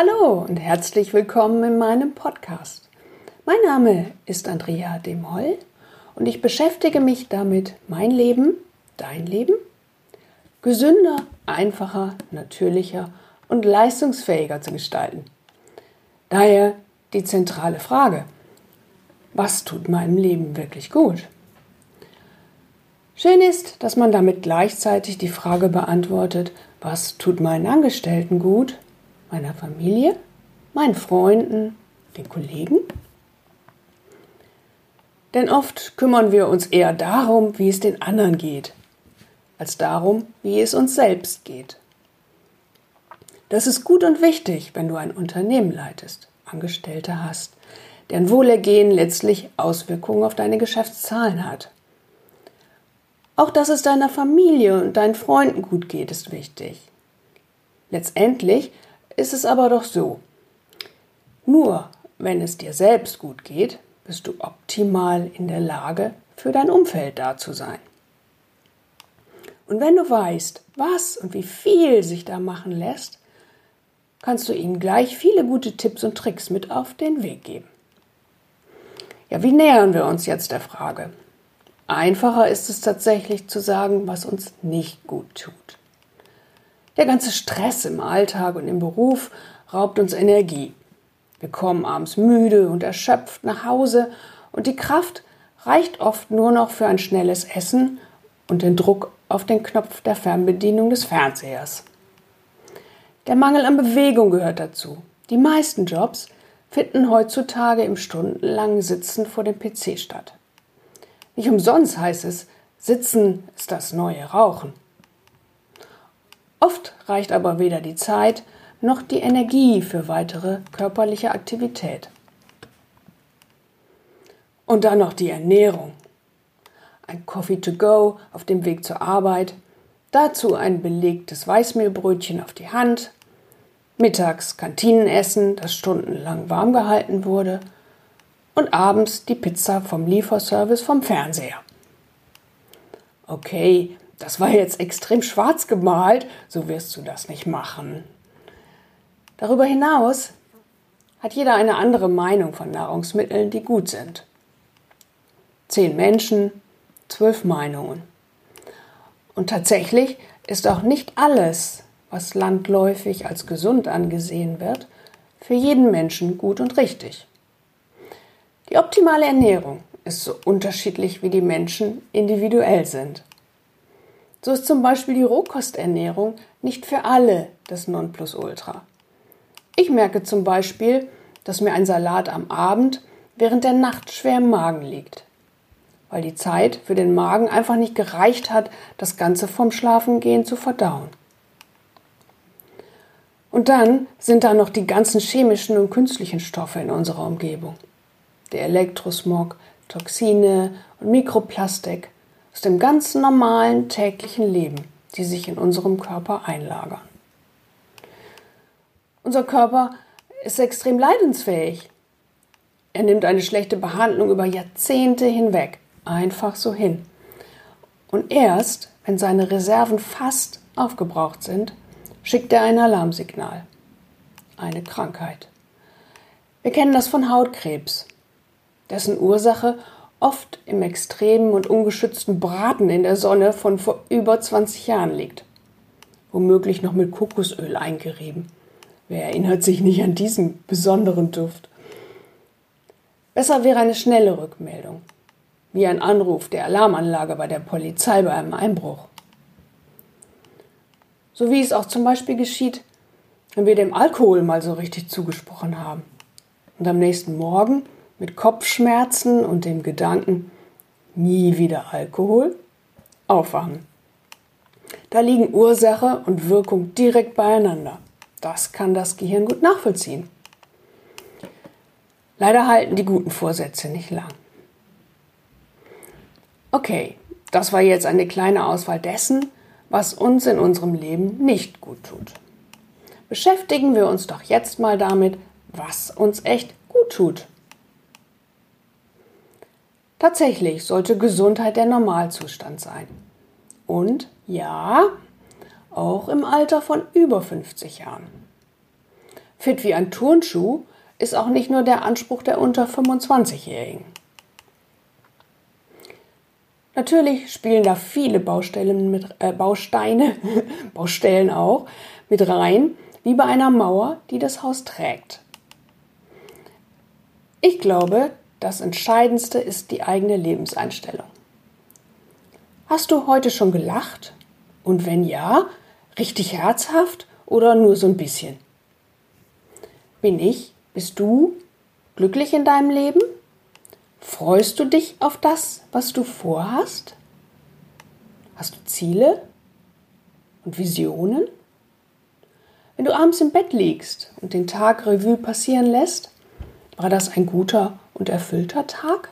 Hallo und herzlich willkommen in meinem Podcast. Mein Name ist Andrea Demholl und ich beschäftige mich damit, mein Leben, dein Leben, gesünder, einfacher, natürlicher und leistungsfähiger zu gestalten. Daher die zentrale Frage, was tut meinem Leben wirklich gut? Schön ist, dass man damit gleichzeitig die Frage beantwortet, was tut meinen Angestellten gut meiner Familie, meinen Freunden, den Kollegen? Denn oft kümmern wir uns eher darum, wie es den anderen geht, als darum, wie es uns selbst geht. Das ist gut und wichtig, wenn du ein Unternehmen leitest, Angestellte hast, deren Wohlergehen letztlich Auswirkungen auf deine Geschäftszahlen hat. Auch dass es deiner Familie und deinen Freunden gut geht, ist wichtig. Letztendlich ist es aber doch so. Nur wenn es dir selbst gut geht, bist du optimal in der Lage, für dein Umfeld da zu sein. Und wenn du weißt, was und wie viel sich da machen lässt, kannst du ihnen gleich viele gute Tipps und Tricks mit auf den Weg geben. Ja, wie nähern wir uns jetzt der Frage? Einfacher ist es tatsächlich zu sagen, was uns nicht gut tut. Der ganze Stress im Alltag und im Beruf raubt uns Energie. Wir kommen abends müde und erschöpft nach Hause und die Kraft reicht oft nur noch für ein schnelles Essen und den Druck auf den Knopf der Fernbedienung des Fernsehers. Der Mangel an Bewegung gehört dazu. Die meisten Jobs finden heutzutage im stundenlangen Sitzen vor dem PC statt. Nicht umsonst heißt es, Sitzen ist das neue Rauchen. Oft reicht aber weder die Zeit noch die Energie für weitere körperliche Aktivität. Und dann noch die Ernährung. Ein Coffee to go auf dem Weg zur Arbeit, dazu ein belegtes Weißmehlbrötchen auf die Hand, mittags Kantinenessen, das stundenlang warm gehalten wurde, und abends die Pizza vom Lieferservice vom Fernseher. Okay, das war jetzt extrem schwarz gemalt, so wirst du das nicht machen. Darüber hinaus hat jeder eine andere Meinung von Nahrungsmitteln, die gut sind. Zehn Menschen, zwölf Meinungen. Und tatsächlich ist auch nicht alles, was landläufig als gesund angesehen wird, für jeden Menschen gut und richtig. Die optimale Ernährung ist so unterschiedlich, wie die Menschen individuell sind. So ist zum Beispiel die Rohkosternährung nicht für alle das Nonplusultra. Ich merke zum Beispiel, dass mir ein Salat am Abend während der Nacht schwer im Magen liegt, weil die Zeit für den Magen einfach nicht gereicht hat, das Ganze vom Schlafengehen zu verdauen. Und dann sind da noch die ganzen chemischen und künstlichen Stoffe in unserer Umgebung. Der Elektrosmog, Toxine und Mikroplastik, aus dem ganz normalen täglichen Leben, die sich in unserem Körper einlagern. Unser Körper ist extrem leidensfähig. Er nimmt eine schlechte Behandlung über Jahrzehnte hinweg einfach so hin. Und erst, wenn seine Reserven fast aufgebraucht sind, schickt er ein Alarmsignal. Eine Krankheit. Wir kennen das von Hautkrebs, dessen Ursache oft im extremen und ungeschützten Braten in der Sonne von vor über 20 Jahren liegt. Womöglich noch mit Kokosöl eingerieben. Wer erinnert sich nicht an diesen besonderen Duft? Besser wäre eine schnelle Rückmeldung, wie ein Anruf der Alarmanlage bei der Polizei bei einem Einbruch. So wie es auch zum Beispiel geschieht, wenn wir dem Alkohol mal so richtig zugesprochen haben und am nächsten Morgen mit Kopfschmerzen und dem Gedanken, nie wieder Alkohol, aufwachen. Da liegen Ursache und Wirkung direkt beieinander. Das kann das Gehirn gut nachvollziehen. Leider halten die guten Vorsätze nicht lang. Okay, das war jetzt eine kleine Auswahl dessen, was uns in unserem Leben nicht gut tut. Beschäftigen wir uns doch jetzt mal damit, was uns echt gut tut. Tatsächlich sollte Gesundheit der Normalzustand sein. Und ja, auch im Alter von über 50 Jahren. Fit wie ein Turnschuh ist auch nicht nur der Anspruch der unter 25-Jährigen. Natürlich spielen da viele Baustellen mit, äh, Bausteine, Baustellen auch, mit rein, wie bei einer Mauer, die das Haus trägt. Ich glaube, das Entscheidendste ist die eigene Lebenseinstellung. Hast du heute schon gelacht? Und wenn ja, richtig herzhaft oder nur so ein bisschen? Bin ich, bist du glücklich in deinem Leben? Freust du dich auf das, was du vorhast? Hast du Ziele und Visionen? Wenn du abends im Bett liegst und den Tag Revue passieren lässt, war das ein guter und erfüllter Tag?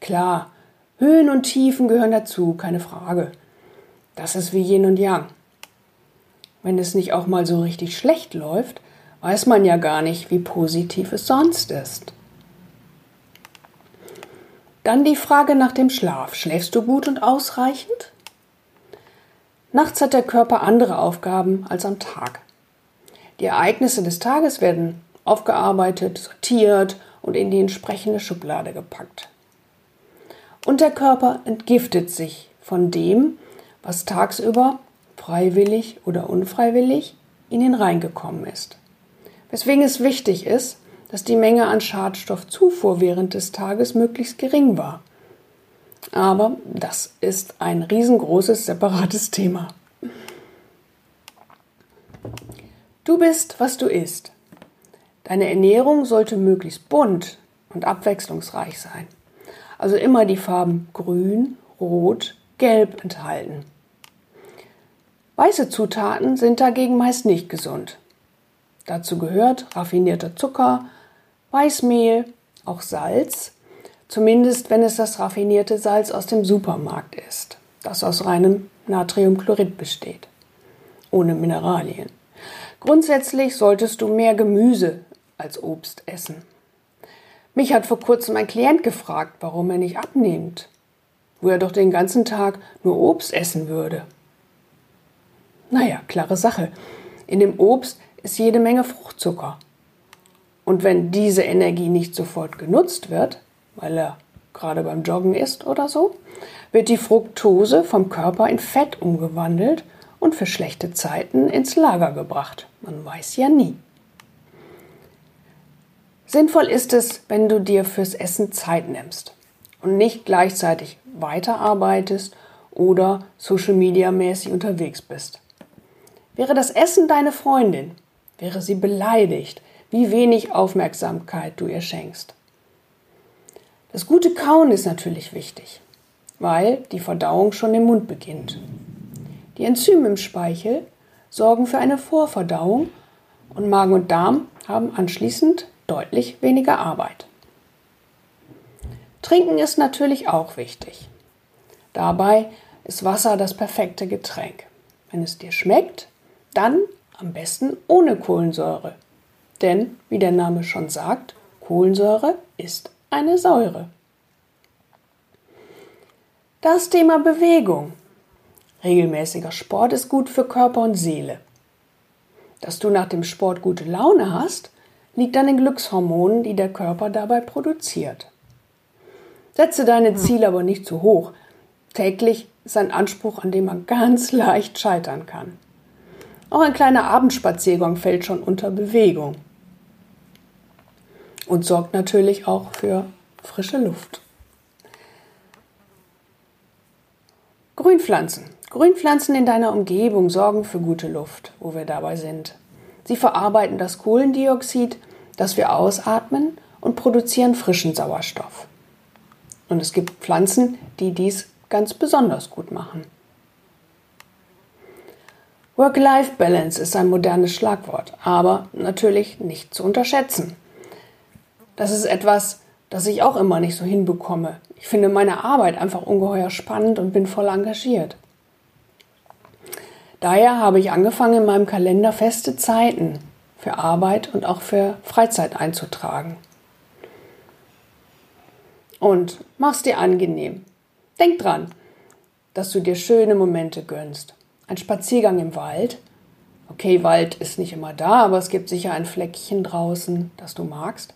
Klar, Höhen und Tiefen gehören dazu, keine Frage. Das ist wie Yin und Yang. Wenn es nicht auch mal so richtig schlecht läuft, weiß man ja gar nicht, wie positiv es sonst ist. Dann die Frage nach dem Schlaf. Schläfst du gut und ausreichend? Nachts hat der Körper andere Aufgaben als am Tag. Die Ereignisse des Tages werden aufgearbeitet, sortiert und in die entsprechende Schublade gepackt. Und der Körper entgiftet sich von dem, was tagsüber freiwillig oder unfreiwillig in ihn reingekommen ist. Weswegen es wichtig ist, dass die Menge an Schadstoffzufuhr während des Tages möglichst gering war. Aber das ist ein riesengroßes separates Thema. Du bist, was du isst. Deine Ernährung sollte möglichst bunt und abwechslungsreich sein. Also immer die Farben grün, rot, gelb enthalten. Weiße Zutaten sind dagegen meist nicht gesund. Dazu gehört raffinierter Zucker, Weißmehl, auch Salz Zumindest wenn es das raffinierte Salz aus dem Supermarkt ist, das aus reinem Natriumchlorid besteht, ohne Mineralien. Grundsätzlich solltest du mehr Gemüse als Obst essen. Mich hat vor kurzem ein Klient gefragt, warum er nicht abnimmt, wo er doch den ganzen Tag nur Obst essen würde. Naja, klare Sache. In dem Obst ist jede Menge Fruchtzucker. Und wenn diese Energie nicht sofort genutzt wird, weil er gerade beim Joggen ist oder so, wird die Fructose vom Körper in Fett umgewandelt und für schlechte Zeiten ins Lager gebracht. Man weiß ja nie. Sinnvoll ist es, wenn du dir fürs Essen Zeit nimmst und nicht gleichzeitig weiterarbeitest oder Social Media mäßig unterwegs bist. Wäre das Essen deine Freundin, wäre sie beleidigt, wie wenig Aufmerksamkeit du ihr schenkst. Das gute Kauen ist natürlich wichtig, weil die Verdauung schon im Mund beginnt. Die Enzyme im Speichel sorgen für eine Vorverdauung und Magen und Darm haben anschließend deutlich weniger Arbeit. Trinken ist natürlich auch wichtig. Dabei ist Wasser das perfekte Getränk. Wenn es dir schmeckt, dann am besten ohne Kohlensäure. Denn, wie der Name schon sagt, Kohlensäure ist eine Säure. Das Thema Bewegung. Regelmäßiger Sport ist gut für Körper und Seele. Dass du nach dem Sport gute Laune hast, liegt an den Glückshormonen, die der Körper dabei produziert. Setze deine Ziele aber nicht zu hoch. Täglich ist ein Anspruch, an dem man ganz leicht scheitern kann. Auch ein kleiner Abendspaziergang fällt schon unter Bewegung und sorgt natürlich auch für frische Luft. Grünpflanzen. Grünpflanzen in deiner Umgebung sorgen für gute Luft, wo wir dabei sind. Sie verarbeiten das Kohlendioxid, das wir ausatmen, und produzieren frischen Sauerstoff. Und es gibt Pflanzen, die dies ganz besonders gut machen. Work-Life-Balance ist ein modernes Schlagwort, aber natürlich nicht zu unterschätzen. Das ist etwas, das ich auch immer nicht so hinbekomme. Ich finde meine Arbeit einfach ungeheuer spannend und bin voll engagiert. Daher habe ich angefangen, in meinem Kalender feste Zeiten für Arbeit und auch für Freizeit einzutragen. Und mach's dir angenehm. Denk dran, dass du dir schöne Momente gönnst. Ein Spaziergang im Wald Okay, Wald ist nicht immer da, aber es gibt sicher ein Fleckchen draußen, das du magst.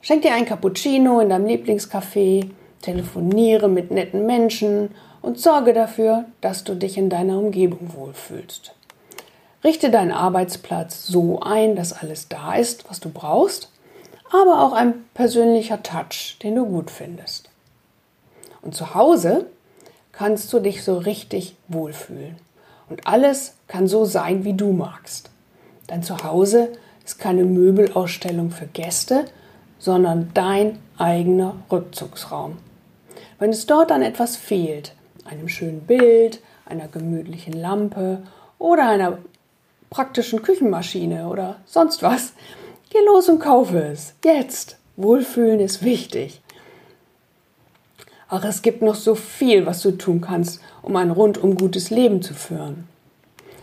Schenk dir ein Cappuccino in deinem Lieblingscafé, telefoniere mit netten Menschen und sorge dafür, dass du dich in deiner Umgebung wohlfühlst. Richte deinen Arbeitsplatz so ein, dass alles da ist, was du brauchst, aber auch ein persönlicher Touch, den du gut findest. Und zu Hause kannst du dich so richtig wohlfühlen. Und alles kann so sein, wie du magst. Dein Zuhause ist keine Möbelausstellung für Gäste, sondern dein eigener Rückzugsraum. Wenn es dort an etwas fehlt, einem schönen Bild, einer gemütlichen Lampe oder einer praktischen Küchenmaschine oder sonst was, geh los und kaufe es. Jetzt. Wohlfühlen ist wichtig. Ach, es gibt noch so viel, was du tun kannst, um ein rundum gutes Leben zu führen.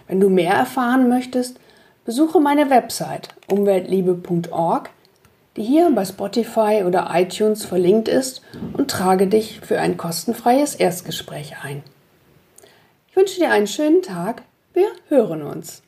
Wenn du mehr erfahren möchtest, besuche meine Website umweltliebe.org die hier bei Spotify oder iTunes verlinkt ist und trage dich für ein kostenfreies Erstgespräch ein. Ich wünsche dir einen schönen Tag. Wir hören uns.